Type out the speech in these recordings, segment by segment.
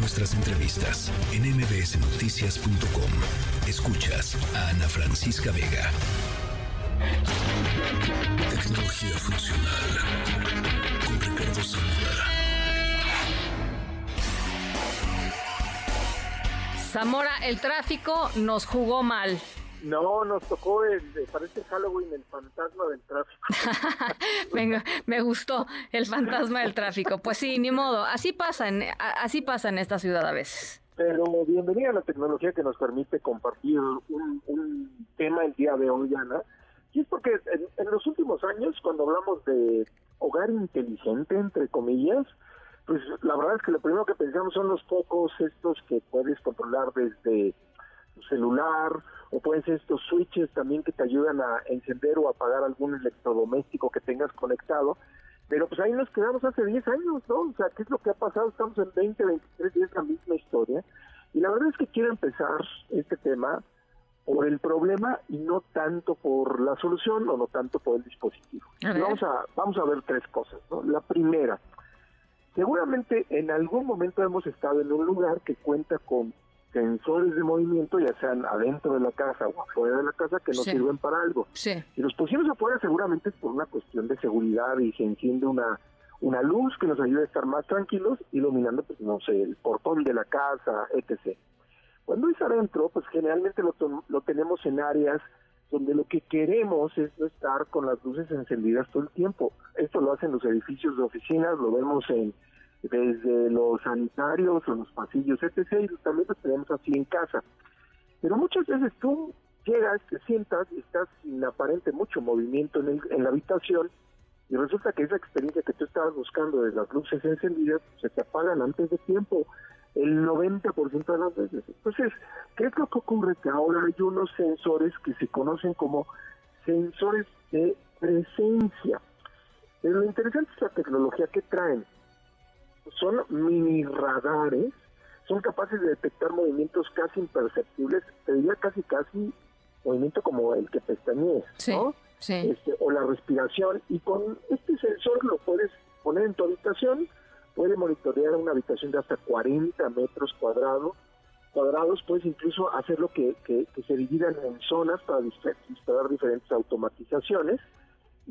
nuestras entrevistas en mbsnoticias.com. Escuchas a Ana Francisca Vega. Tecnología funcional con Ricardo Zamora. Zamora, el tráfico nos jugó mal. No, nos tocó, el, parece Halloween, el fantasma del tráfico. Venga, me gustó el fantasma del tráfico. Pues sí, ni modo, así pasa, en, así pasa en esta ciudad a veces. Pero bienvenida a la tecnología que nos permite compartir un, un tema el día de hoy, Ana. Y es porque en, en los últimos años, cuando hablamos de hogar inteligente, entre comillas, pues la verdad es que lo primero que pensamos son los focos estos que puedes controlar desde tu celular pueden ser estos switches también que te ayudan a encender o apagar algún electrodoméstico que tengas conectado. Pero pues ahí nos quedamos hace 10 años, ¿no? O sea, ¿qué es lo que ha pasado? Estamos en 20, 23 días la misma historia. Y la verdad es que quiero empezar este tema por el problema y no tanto por la solución o no tanto por el dispositivo. Vamos a vamos a ver tres cosas, ¿no? La primera, seguramente en algún momento hemos estado en un lugar que cuenta con sensores de movimiento, ya sean adentro de la casa o afuera de la casa, que nos sirven para algo. Sí. Si los pusimos afuera, seguramente es por una cuestión de seguridad y se enciende una, una luz que nos ayuda a estar más tranquilos, iluminando, pues no sé, el portón de la casa, etc. Cuando es adentro, pues generalmente lo, lo tenemos en áreas donde lo que queremos es no estar con las luces encendidas todo el tiempo. Esto lo hacen los edificios de oficinas, lo vemos en desde los sanitarios o los pasillos, etc. Y también lo tenemos así en casa. Pero muchas veces tú llegas, te sientas y estás sin aparente mucho movimiento en, en la habitación y resulta que esa experiencia que tú estabas buscando de las luces encendidas se te apagan antes de tiempo el 90% de las veces. Entonces, ¿qué es lo que ocurre? Que ahora hay unos sensores que se conocen como sensores de presencia. Pero lo interesante es la tecnología que traen son mini radares, son capaces de detectar movimientos casi imperceptibles, te diría casi casi movimiento como el que pestañees, ¿no? Este, o la respiración, y con este sensor lo puedes poner en tu habitación, puede monitorear una habitación de hasta 40 metros cuadrados, cuadrados, puedes incluso hacerlo que, que, que se dividan en zonas para disparar diferentes automatizaciones,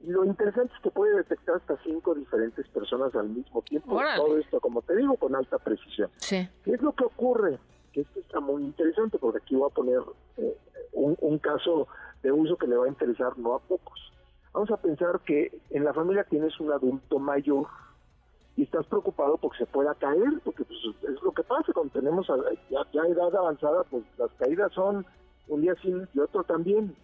lo interesante es que puede detectar hasta cinco diferentes personas al mismo tiempo. Todo esto, como te digo, con alta precisión. Sí. ¿Qué es lo que ocurre? Que esto está muy interesante porque aquí voy a poner eh, un, un caso de uso que le va a interesar no a pocos. Vamos a pensar que en la familia tienes un adulto mayor y estás preocupado porque se pueda caer, porque pues, es lo que pasa cuando tenemos ya, ya edad avanzada, pues las caídas son un día sí y otro también.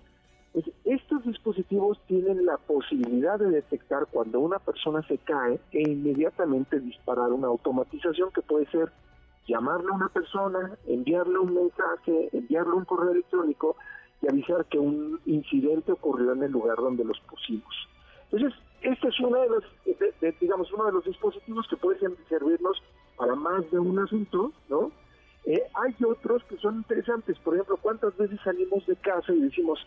Pues estos dispositivos tienen la posibilidad de detectar cuando una persona se cae e inmediatamente disparar una automatización que puede ser llamarle a una persona, enviarle un mensaje, enviarle un correo electrónico y avisar que un incidente ocurrió en el lugar donde los pusimos. Entonces, este es uno de los, digamos, uno de los dispositivos que pueden servirnos para más de un asunto, ¿no? Eh, hay otros que son interesantes, por ejemplo, ¿cuántas veces salimos de casa y decimos,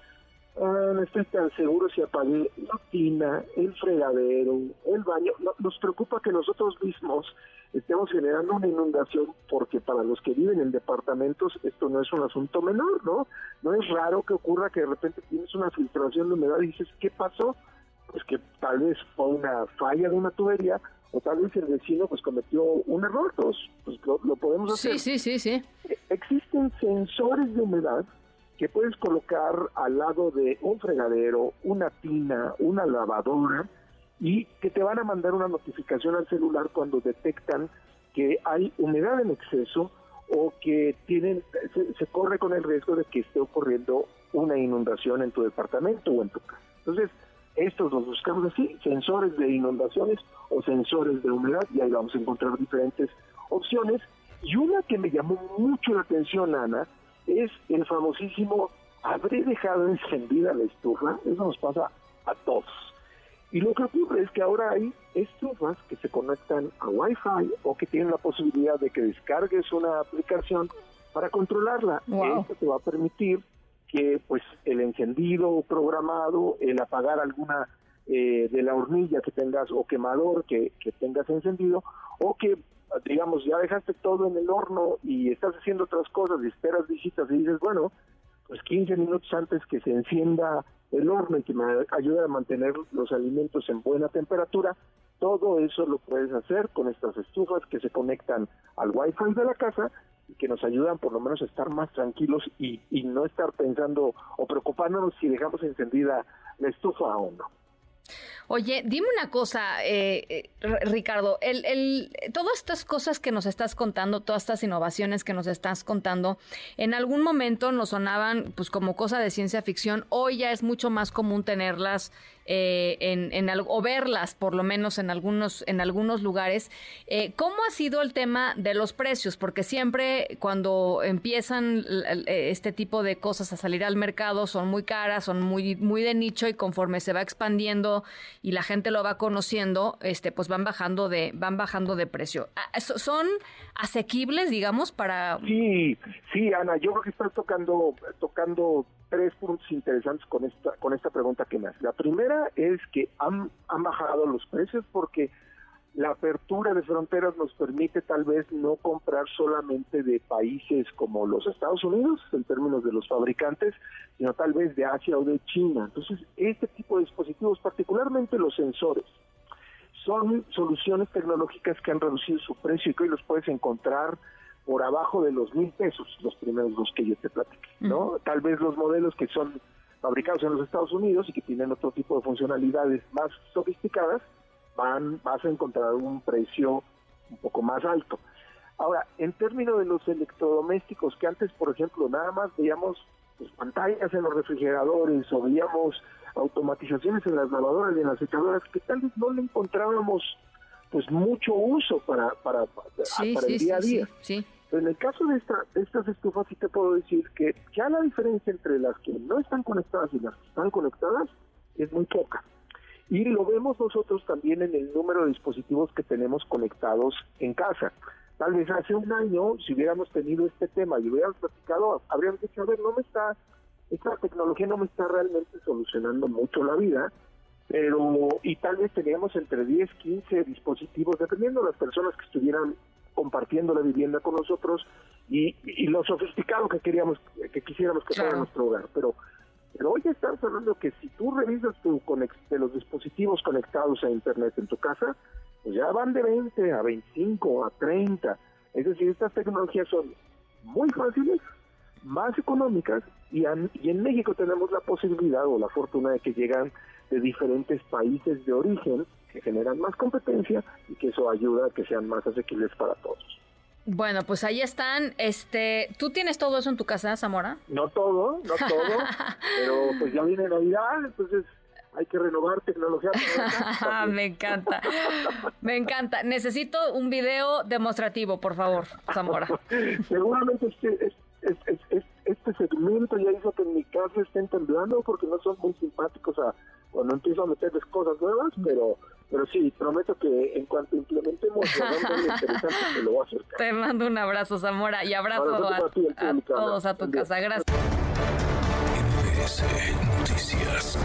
Ah, no estoy tan seguro si apagué la tina, el fregadero, el baño. nos preocupa que nosotros mismos estemos generando una inundación porque para los que viven en departamentos esto no es un asunto menor, ¿no? No es raro que ocurra que de repente tienes una filtración de humedad y dices, ¿qué pasó? Pues que tal vez fue una falla de una tubería o tal vez el vecino pues cometió un error, pues, pues lo, lo podemos hacer. Sí, sí, sí, sí. E, existen sensores de humedad que puedes colocar al lado de un fregadero, una tina, una lavadora y que te van a mandar una notificación al celular cuando detectan que hay humedad en exceso o que tienen se, corre con el riesgo de que esté ocurriendo una inundación en tu departamento o en tu casa. Entonces, estos los buscamos así, sensores de inundaciones o sensores de humedad, y ahí vamos a encontrar diferentes opciones. Y una que me llamó mucho la atención, Ana, es el famosísimo habré dejado encendida la estufa, eso nos pasa a todos. Y lo que ocurre es que ahora hay estufas que se conectan a Wi-Fi o que tienen la posibilidad de que descargues una aplicación para controlarla. Esto te va a permitir que pues el encendido programado, el apagar alguna eh, de la hornilla que tengas o quemador que, que tengas encendido o que digamos, ya dejaste todo en el horno y estás haciendo otras cosas y esperas visitas y dices, bueno, pues 15 minutos antes que se encienda el horno y que me ayude a mantener los alimentos en buena temperatura, todo eso lo puedes hacer con estas estufas que se conectan al wifi de la casa y que nos ayudan por lo menos a estar más tranquilos y, y no estar pensando o preocupándonos si dejamos encendida la estufa o no. Oye, dime una cosa, eh, eh Ricardo, el, el, todas estas cosas que nos estás contando, todas estas innovaciones que nos estás contando, en algún momento nos sonaban pues como cosa de ciencia ficción, hoy ya es mucho más común tenerlas eh, en, en, o verlas por lo menos en algunos, en algunos lugares. Eh, ¿Cómo ha sido el tema de los precios? Porque siempre cuando empiezan este tipo de cosas a salir al mercado son muy caras, son muy, muy de nicho y conforme se va expandiendo y la gente lo va conociendo, este, pues van bajando de, van bajando de precio. Ah, ¿Son asequibles, digamos, para...? Sí, sí, Ana, yo creo que estás tocando, tocando tres puntos interesantes con esta, con esta pregunta que me hace. La primera es que han, han bajado los precios porque la apertura de fronteras nos permite tal vez no comprar solamente de países como los Estados Unidos, en términos de los fabricantes, sino tal vez de Asia o de China. Entonces, este tipo de dispositivos, particularmente los sensores, son soluciones tecnológicas que han reducido su precio y que hoy los puedes encontrar por abajo de los mil pesos, los primeros dos que yo te platiqué, ¿no? Tal vez los modelos que son fabricados en los Estados Unidos y que tienen otro tipo de funcionalidades más sofisticadas, van, vas a encontrar un precio un poco más alto. Ahora, en términos de los electrodomésticos, que antes, por ejemplo, nada más veíamos pues, pantallas en los refrigeradores o veíamos automatizaciones en las lavadoras y en las secadoras, que tal vez no le encontrábamos pues mucho uso para, para, para, el día a día. Sí, en el caso de, esta, de estas estufas sí te puedo decir que ya la diferencia entre las que no están conectadas y las que están conectadas es muy poca. Y lo vemos nosotros también en el número de dispositivos que tenemos conectados en casa. Tal vez hace un año, si hubiéramos tenido este tema y hubiéramos platicado, habríamos dicho, a ver, no me está, esta tecnología no me está realmente solucionando mucho la vida, pero, y tal vez teníamos entre 10, 15 dispositivos, dependiendo de las personas que estuvieran compartiendo la vivienda con nosotros y, lo sofisticado que queríamos, que quisiéramos que fuera nuestro hogar. Pero, pero hoy estamos hablando que si tú revisas tu de los dispositivos conectados a Internet en tu casa, pues ya van de 20 a 25 a 30. Es decir, estas tecnologías son muy fáciles, más económicas y, y en México tenemos la posibilidad o la fortuna de que llegan de diferentes países de origen que generan más competencia y que eso ayuda a que sean más asequibles para todos. Bueno, pues ahí están. Este, ¿tú tienes todo eso en tu casa, Zamora? No todo, no todo, pero pues ya viene Navidad, entonces hay que renovar tecnología. Me encanta, me encanta. Necesito un video demostrativo, por favor, Zamora. Seguramente este, este, este segmento ya hizo que en mi casa estén temblando porque no son muy simpáticos a cuando empiezo a meterles cosas nuevas, pero pero sí, prometo que en cuanto implementemos lo interesante, te lo voy a hacer. Te mando un abrazo, Zamora, y abrazo a, todos a tu casa. Gracias. Noticias.